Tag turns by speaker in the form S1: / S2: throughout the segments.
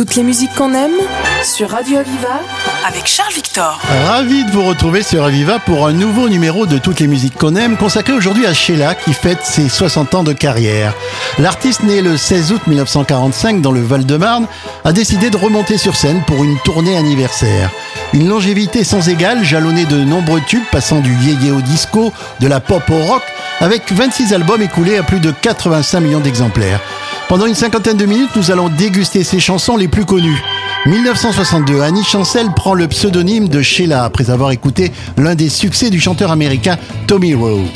S1: Toutes les musiques qu'on aime sur Radio Aviva avec Charles Victor.
S2: Ravi de vous retrouver sur Aviva pour un nouveau numéro de Toutes les musiques qu'on aime consacré aujourd'hui à Sheila qui fête ses 60 ans de carrière. L'artiste né le 16 août 1945 dans le Val-de-Marne a décidé de remonter sur scène pour une tournée anniversaire. Une longévité sans égale jalonnée de nombreux tubes passant du yéyé au disco, de la pop au rock avec 26 albums écoulés à plus de 85 millions d'exemplaires. Pendant une cinquantaine de minutes, nous allons déguster ses chansons les plus connues. 1962, Annie Chancel prend le pseudonyme de Sheila après avoir écouté l'un des succès du chanteur américain Tommy Rowe.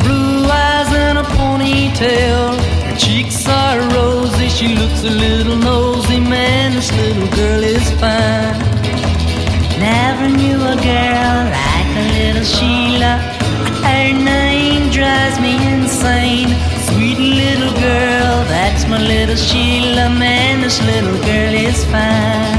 S3: Blue eyes and a ponytail. Her cheeks are rosy, she looks a little nosy. Man, this little girl is fine. Never knew a girl like a little Sheila. Her name drives me insane. Sweet little girl, that's my little Sheila. Man, this little girl is fine.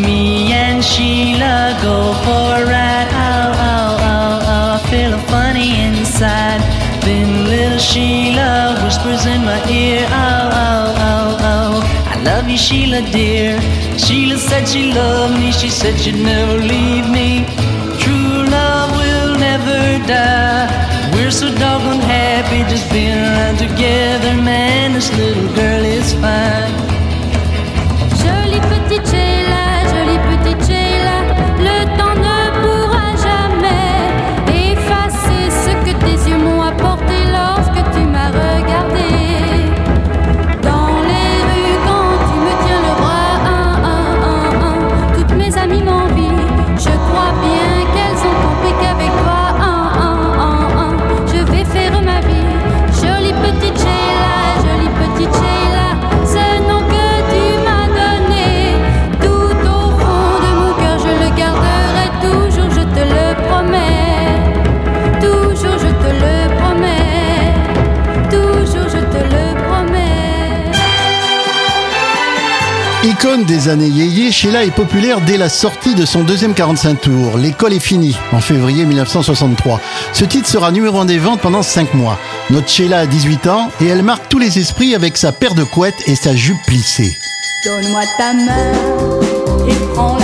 S3: Me and Sheila go for a ride. Oh, oh, oh, oh, I feel funny inside. Then little Sheila whispers in my ear. Oh, oh, oh, oh, I love you, Sheila, dear. Sheila said she loved me. She said she'd never leave We're so doggone happy just being around together, man. This little girl is fine.
S2: Des années yéyé, Sheila est populaire dès la sortie de son deuxième 45 tours, L'école est finie, en février 1963. Ce titre sera numéro 1 des ventes pendant 5 mois. Notre Sheila a 18 ans et elle marque tous les esprits avec sa paire de couettes et sa jupe plissée.
S4: Donne-moi ta main et prends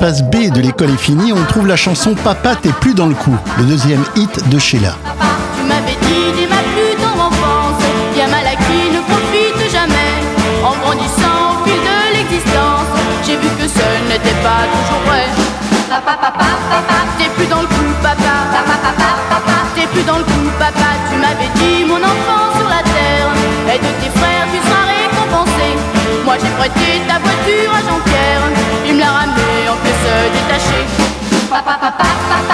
S2: face B de L'école est finie, on trouve la chanson Papa t'es plus dans le coup, le deuxième hit de Sheila.
S5: Papa, papa,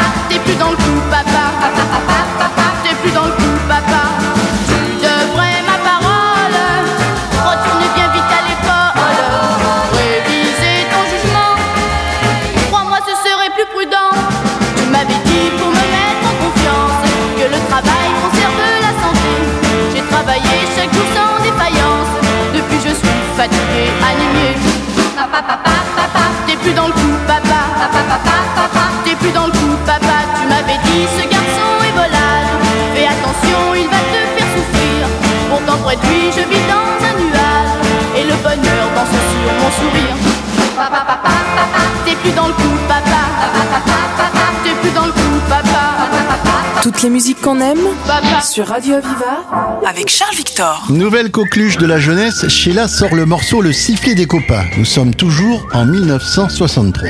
S1: les musiques qu'on aime
S5: papa.
S1: sur Radio Aviva avec Charles Victor.
S2: Nouvelle coqueluche de la jeunesse, Sheila sort le morceau Le sifflet des copains. Nous sommes toujours en 1963.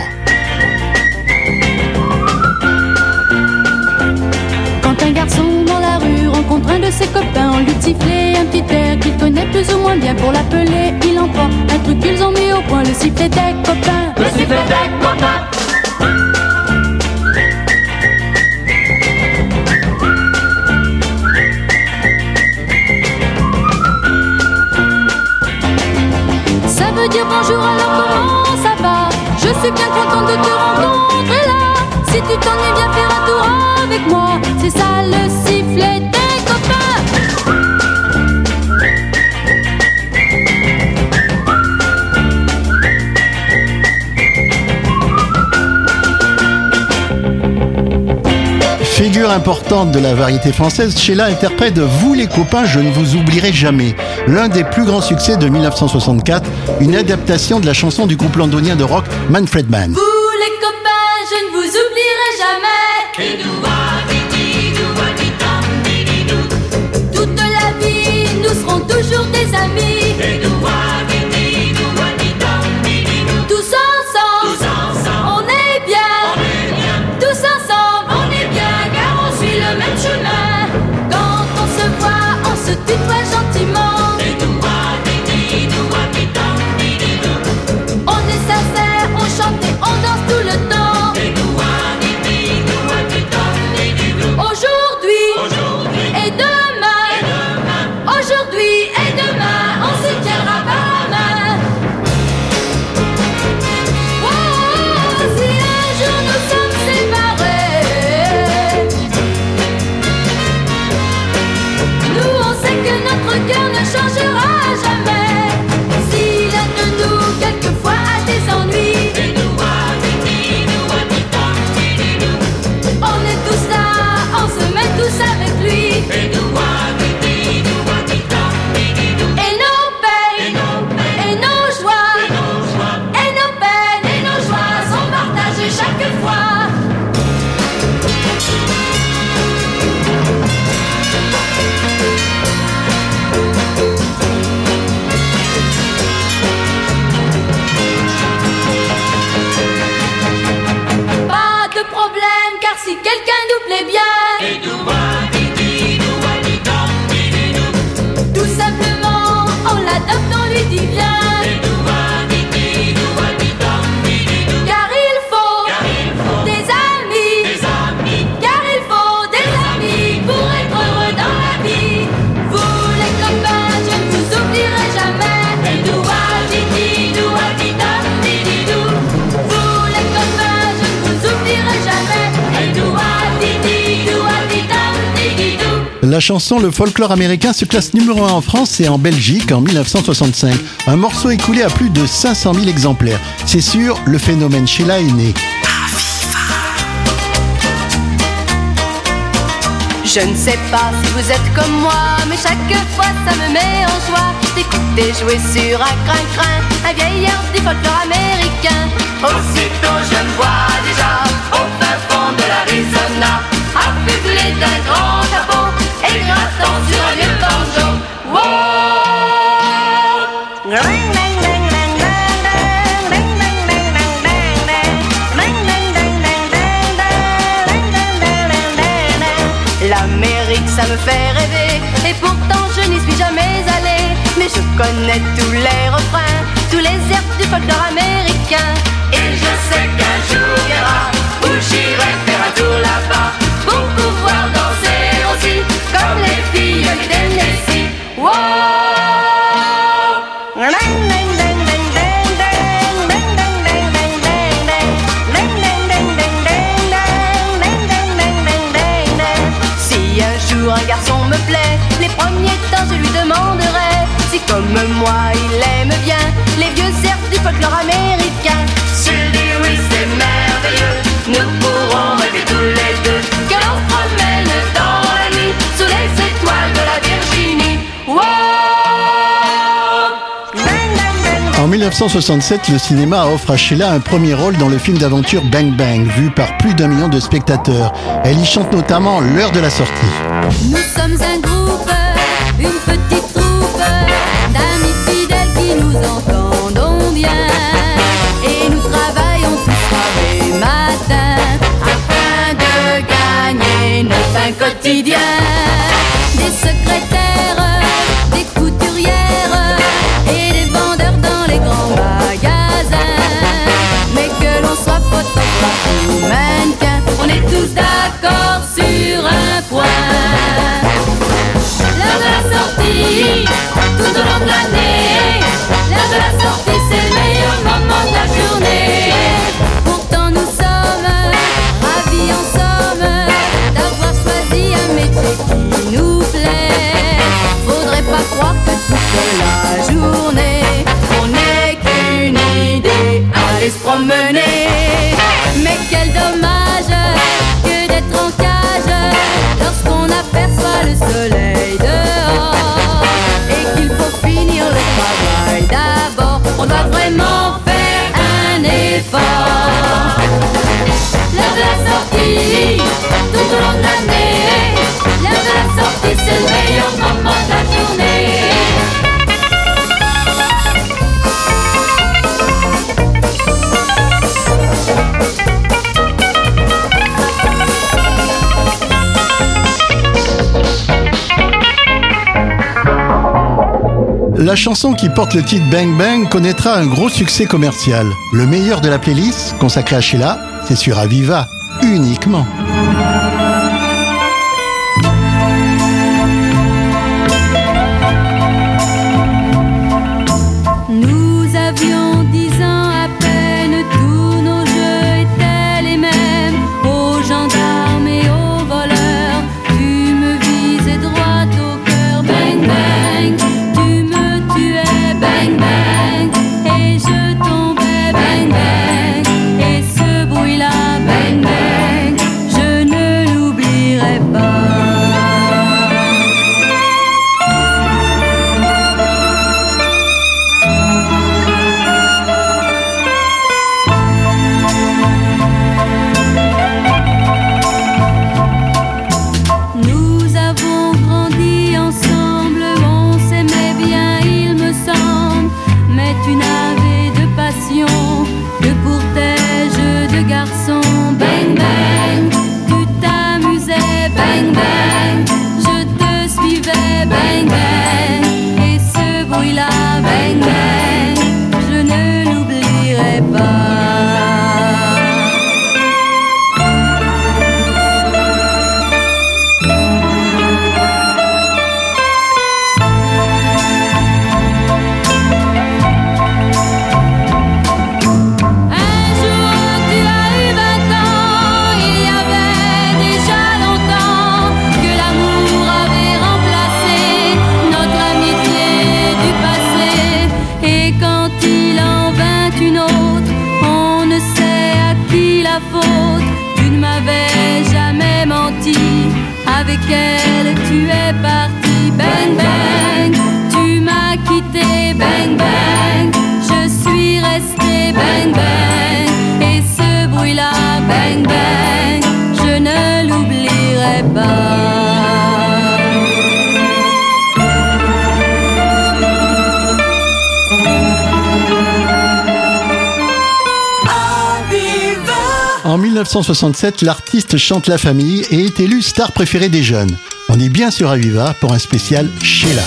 S4: Quand un garçon dans la rue rencontre un de ses copains, on lui sifflait un petit air qu'il connaît plus ou moins bien pour l'appeler. Il en prend un truc qu'ils ont mis au point, le sifflet des copains. Le sifflet des copains. Si tu t'ennuies viens faire un tour avec moi C'est ça le sifflet des copains
S2: Figure importante de la variété française, Sheila interprète Vous les copains, je ne vous oublierai jamais. L'un des plus grands succès de 1964, une adaptation de la chanson du groupe londonien de rock Manfred Mann.
S4: Ne vous oublierai jamais
S2: chanson Le folklore américain se classe numéro 1 en France et en Belgique en 1965. Un morceau écoulé à plus de 500 000 exemplaires. C'est sûr, le phénomène Sheila est né.
S5: Je ne sais pas si vous êtes comme moi, mais chaque fois ça me met en joie d'écouter jouer sur un crin-crin un vieil air du folklore américain. Aussitôt je me vois déjà au fin fond de l'Arizona, affublé d'un grand capot L'Amérique, ça me fait rêver, et pourtant je n'y suis jamais allée. Mais je connais tous les refrains, tous les airs du folklore américain. Et je sais qu'un jour viendra où j'irai faire. Si un jour un garçon me plaît, les premiers temps je lui demanderai si comme moi il aime bien les vieux airs du folklore américain.
S6: En 1967, le cinéma offre à Sheila un premier rôle dans le film d'aventure Bang Bang, vu par plus d'un million de spectateurs. Elle y chante notamment l'heure de la sortie.
S4: Nous sommes un groupe, une petite troupe d'amis fidèles qui nous entendons bien. Et nous travaillons tous soir et matin afin de gagner notre pain quotidien. Des secrétaires, que toute la journée, on n'est qu'une idée, aller se promener. Mais quel dommage que d'être en cage lorsqu'on aperçoit le soleil dehors et qu'il faut finir le travail d'abord. On doit vraiment faire un effort. L'heure de la sortie, tout au long de l'année. L'heure de la sortie, c'est le meilleur La
S6: chanson qui porte le titre Bang Bang connaîtra un gros succès commercial. Le meilleur de la playlist, consacré à Sheila, c'est sur Aviva, uniquement. 1967, l'artiste chante La Famille et est élu star préférée des jeunes. On est bien sur Aviva pour un spécial Sheila.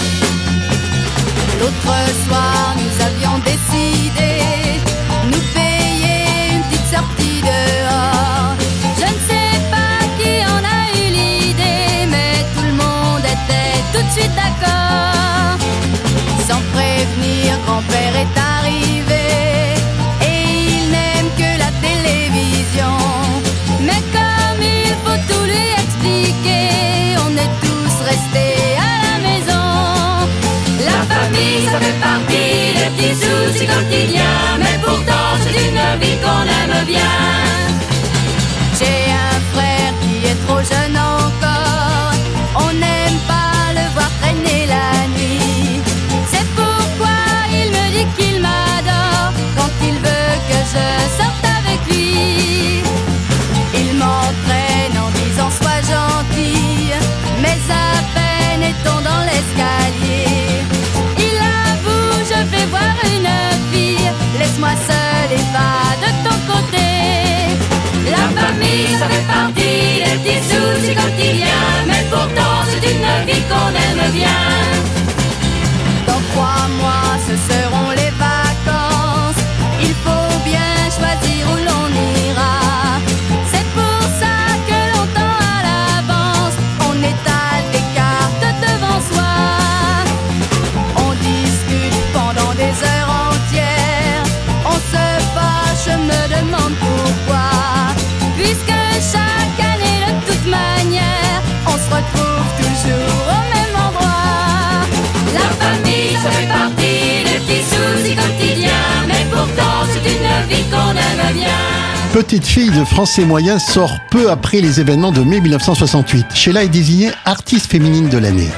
S5: Petite fille de
S6: français moyen sort peu après les événements de mai 1968. Sheila est désignée artiste féminine de l'année.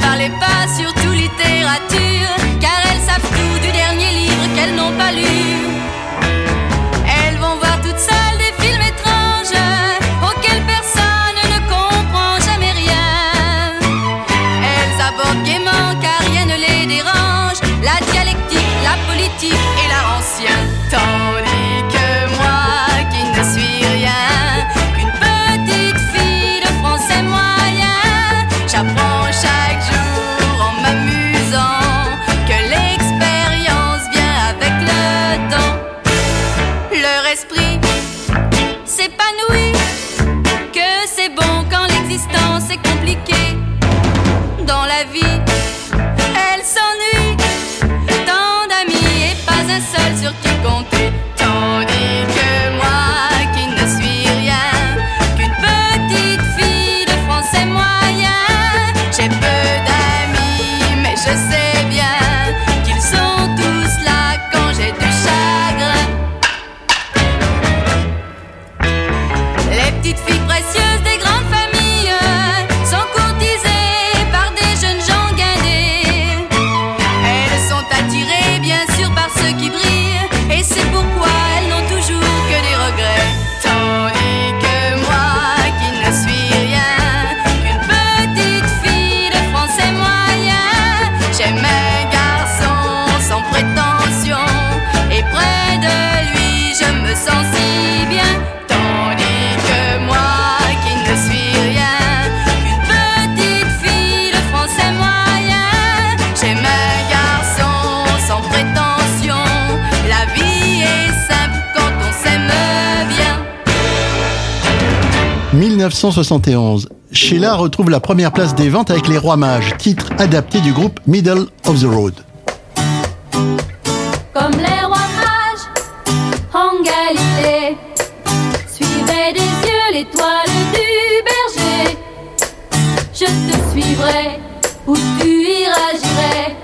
S5: parlez pas, surtout littérature, car elles savent tout du dernier livre qu'elles n'ont pas lu.
S6: 1971.
S2: Sheila retrouve la première place des ventes avec Les Rois Mages, titre adapté du groupe Middle of the Road.
S6: Comme les rois mages en Galilée, suivez des yeux l'étoile du berger. Je te suivrai où tu iras, j'irai,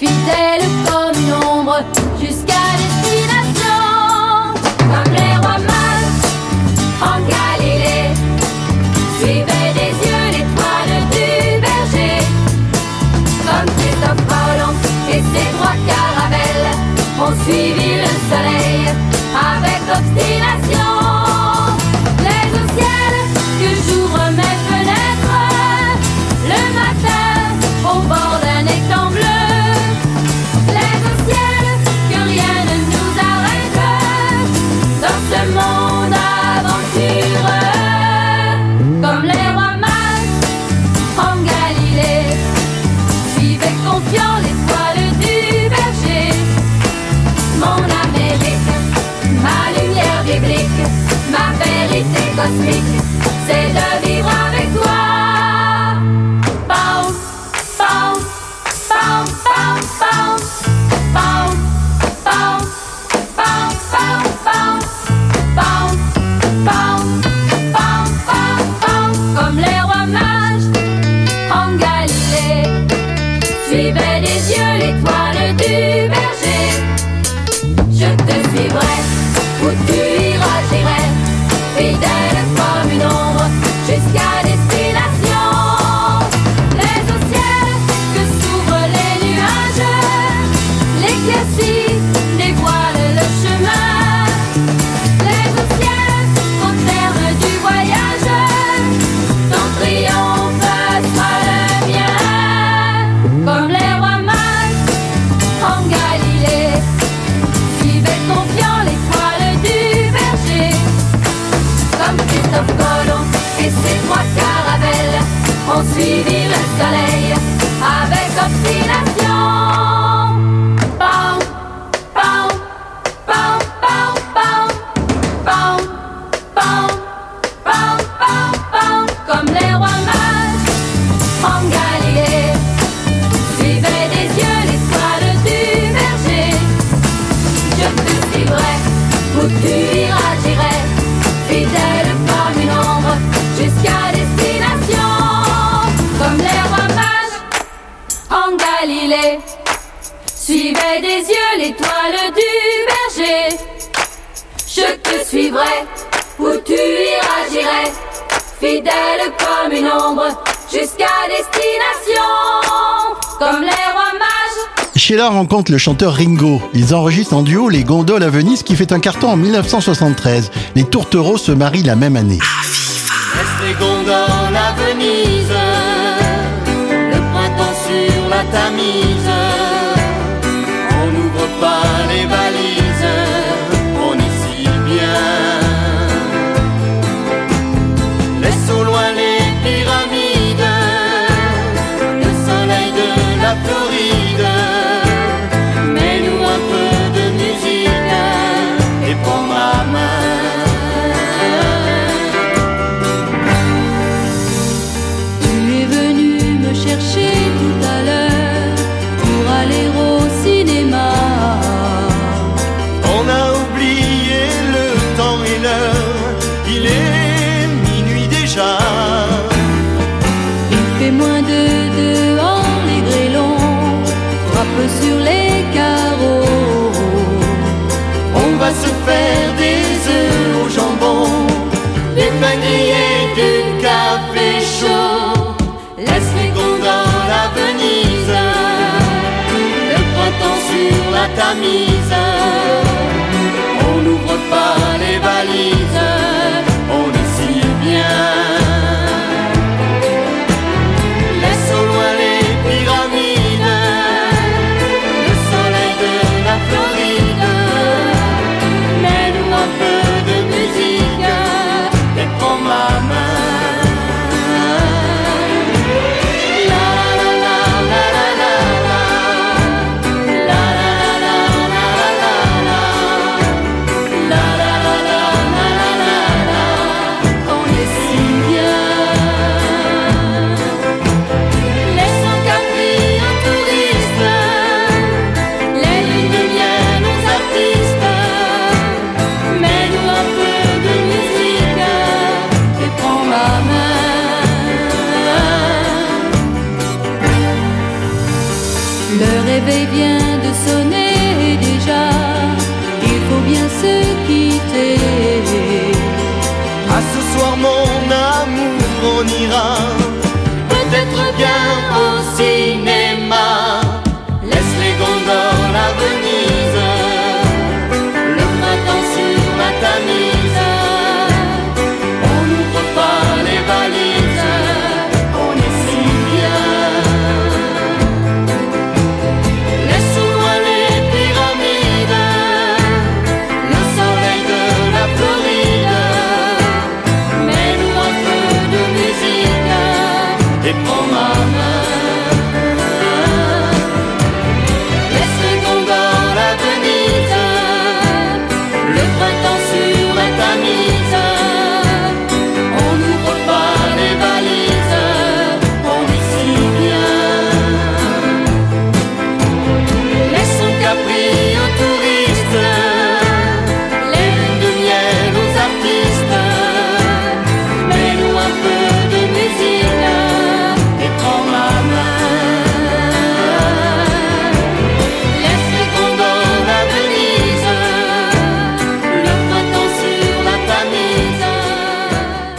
S6: fidèle comme une ombre jusqu'à. Si poursuivi le soleil avec obstination. suivrai, où tu iras, j'irai, fidèle comme une ombre, jusqu'à destination, comme les rois mages.
S2: Sheila rencontre le chanteur Ringo. Ils enregistrent en duo Les Gondoles à Venise qui fait un carton en 1973. Les Tourtereaux se marient la même année.
S7: Ah, Reste les gondoles à Venise, le printemps sur Tamise. me.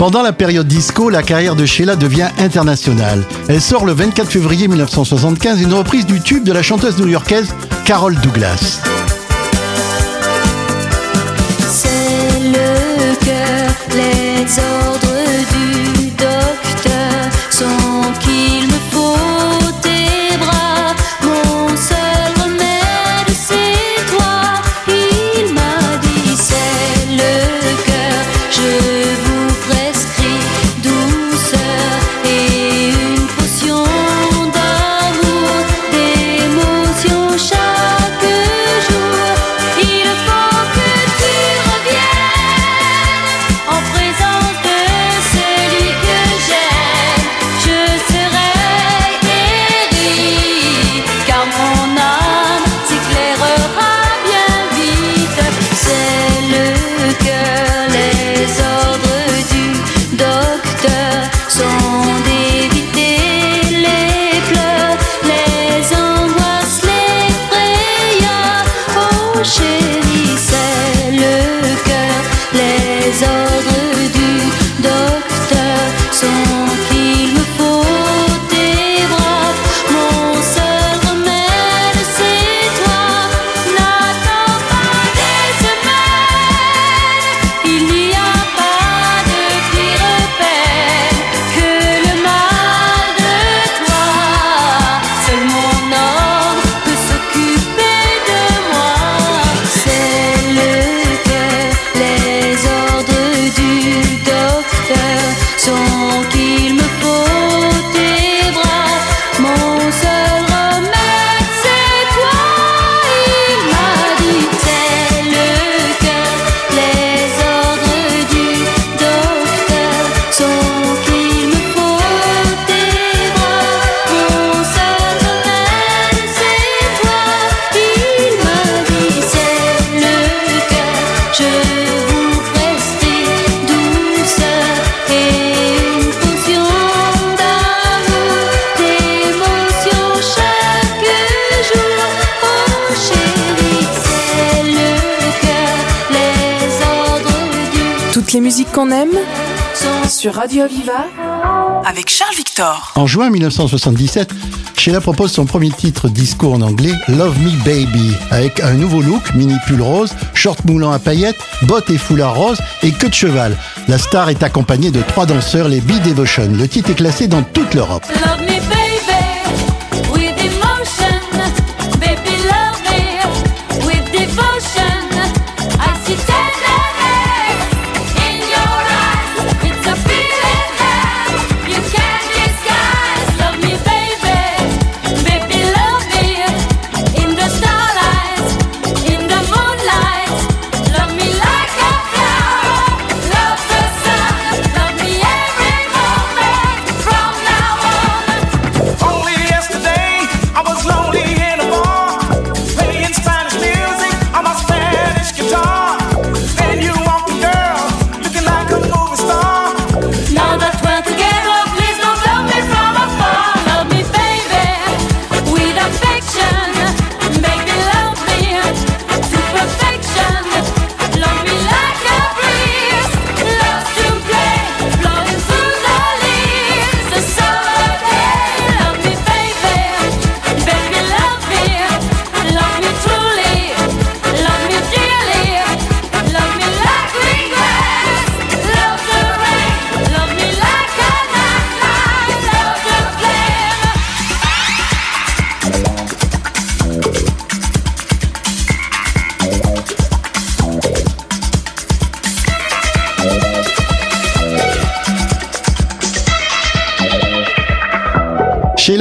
S6: Pendant la période disco, la carrière de Sheila devient internationale. Elle sort le 24 février 1975 une reprise du tube de la chanteuse new-yorkaise Carol Douglas.
S4: 是
S1: sur Radio Viva avec Charles Victor.
S6: En juin 1977, Sheila propose son premier titre disco en anglais, Love Me Baby, avec un nouveau look, mini pull rose, short moulant à paillettes, bottes et foulard rose et queue de cheval. La star est accompagnée de trois danseurs, les Bee Devotion. Le titre est classé dans toute l'Europe.
S4: Love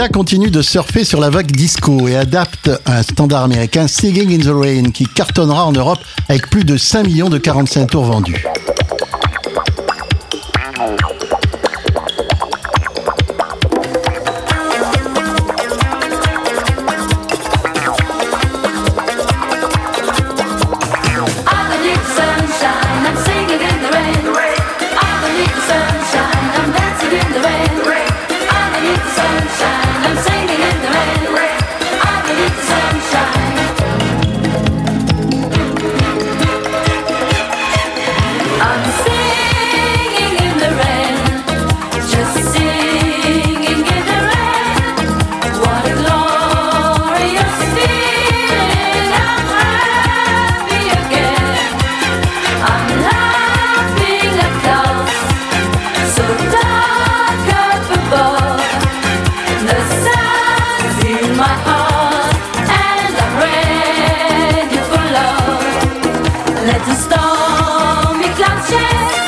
S4: Continue de surfer sur la vague disco et adapte un standard américain Singing in the Rain qui cartonnera en Europe avec plus de 5 millions de 45 tours vendus.
S6: En stad.
S4: Med klackskäl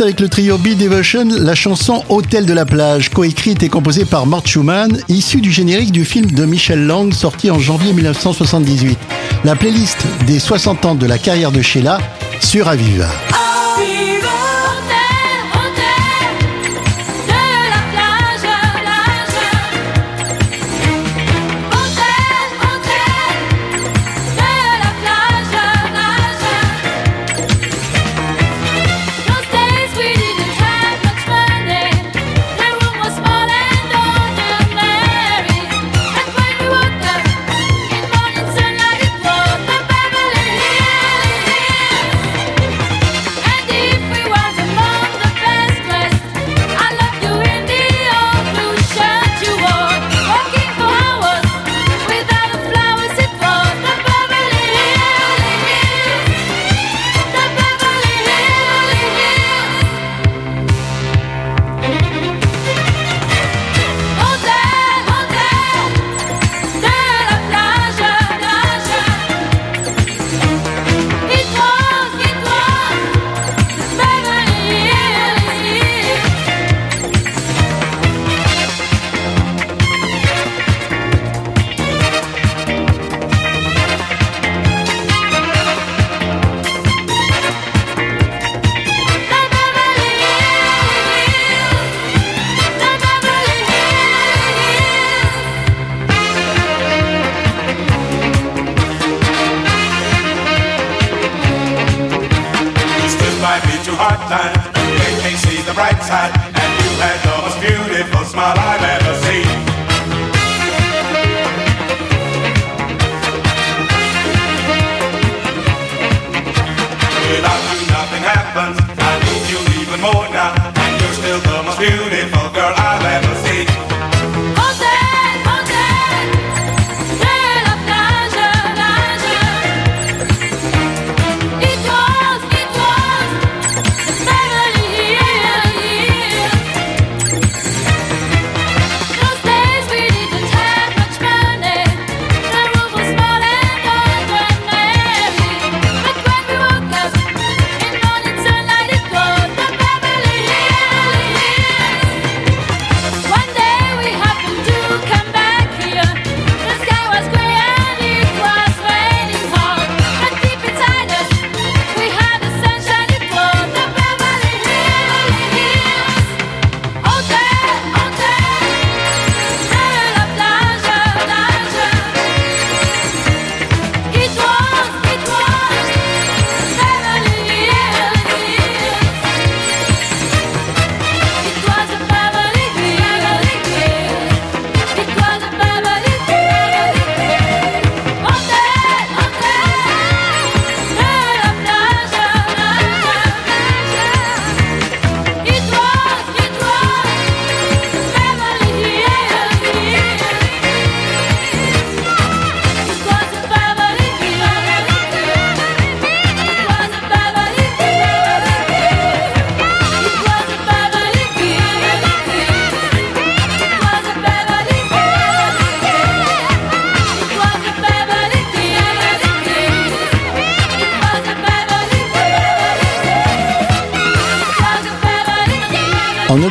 S4: avec le trio Be Devotion la chanson Hôtel de la plage, coécrite et composée par Mort Schumann, issue du générique du film de Michel Lang sorti en janvier 1978. La playlist des 60 ans de la carrière de Sheila sur Aviva.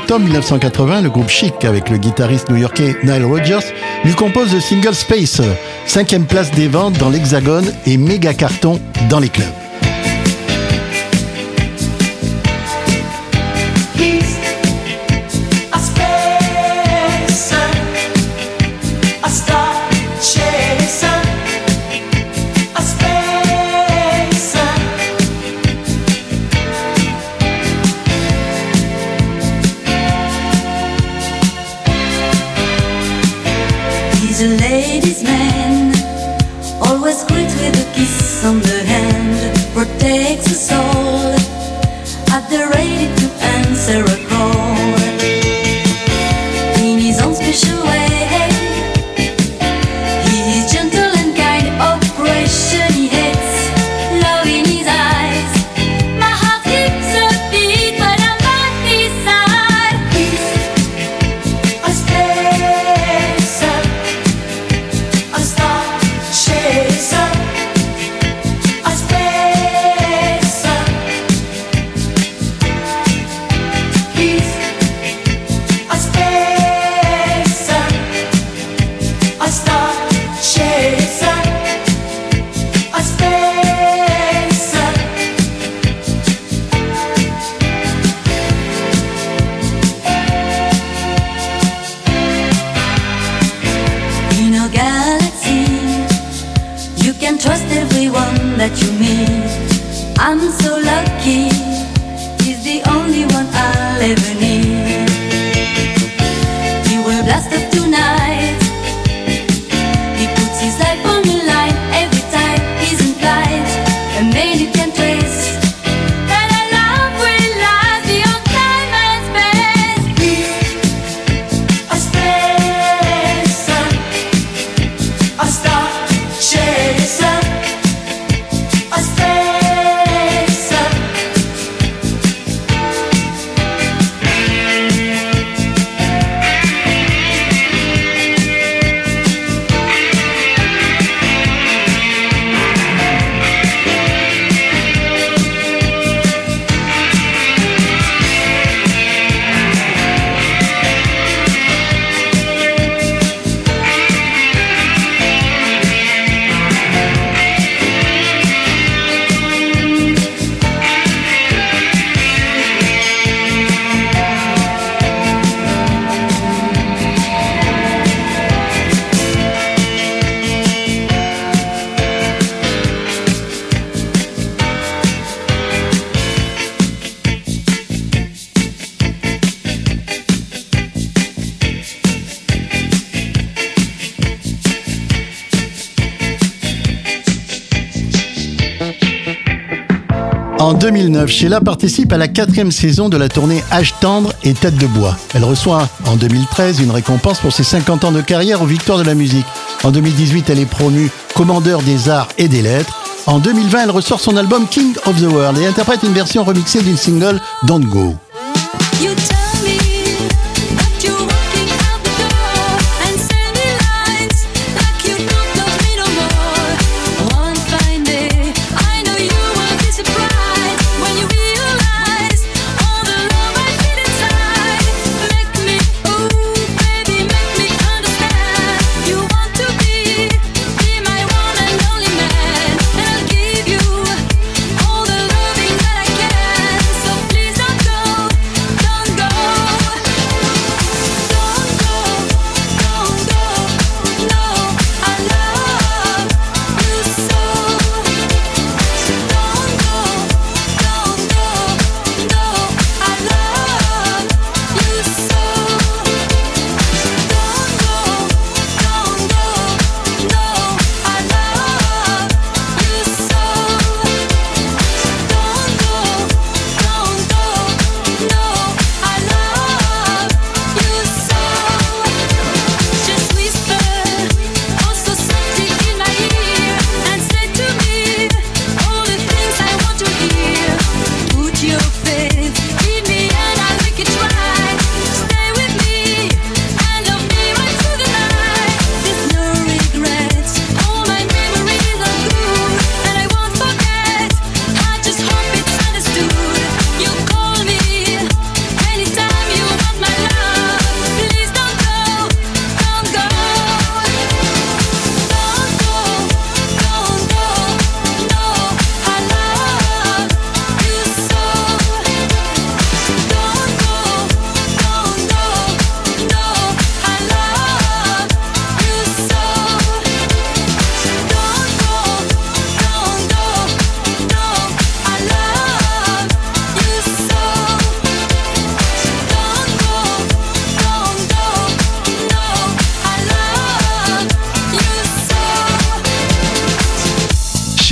S2: octobre 1980, le groupe Chic, avec le guitariste new-yorkais Nile Rodgers, lui compose le single Space, cinquième place des ventes dans l'Hexagone et méga carton dans les clubs.
S8: The a
S6: ladies' man, always greet with a kiss on the hand, protects us all, at the ready to answer a 2009, Sheila participe à la quatrième saison de la tournée Âge tendre et Tête de bois. Elle reçoit en 2013 une récompense pour ses 50 ans de carrière aux Victoires de la musique. En 2018, elle est promue commandeur des arts et des lettres. En 2020, elle ressort son album King of the World et interprète une version remixée d'une single Don't Go.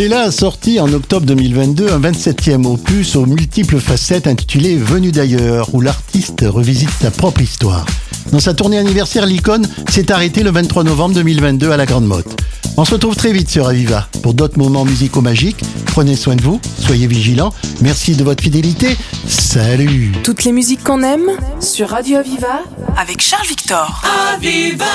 S2: So.
S6: Sheila a sorti en octobre 2022 un 27e opus aux multiples facettes intitulé Venu d'ailleurs, où l'artiste revisite sa propre histoire. Dans sa tournée anniversaire, l'icône s'est arrêtée le 23 novembre 2022 à la Grande Motte. On se retrouve très vite sur Aviva pour d'autres moments musicaux magiques. Prenez soin de vous, soyez vigilants. Merci de votre fidélité. Salut
S1: Toutes les musiques qu'on aime sur Radio Aviva avec Charles Victor.
S7: Aviva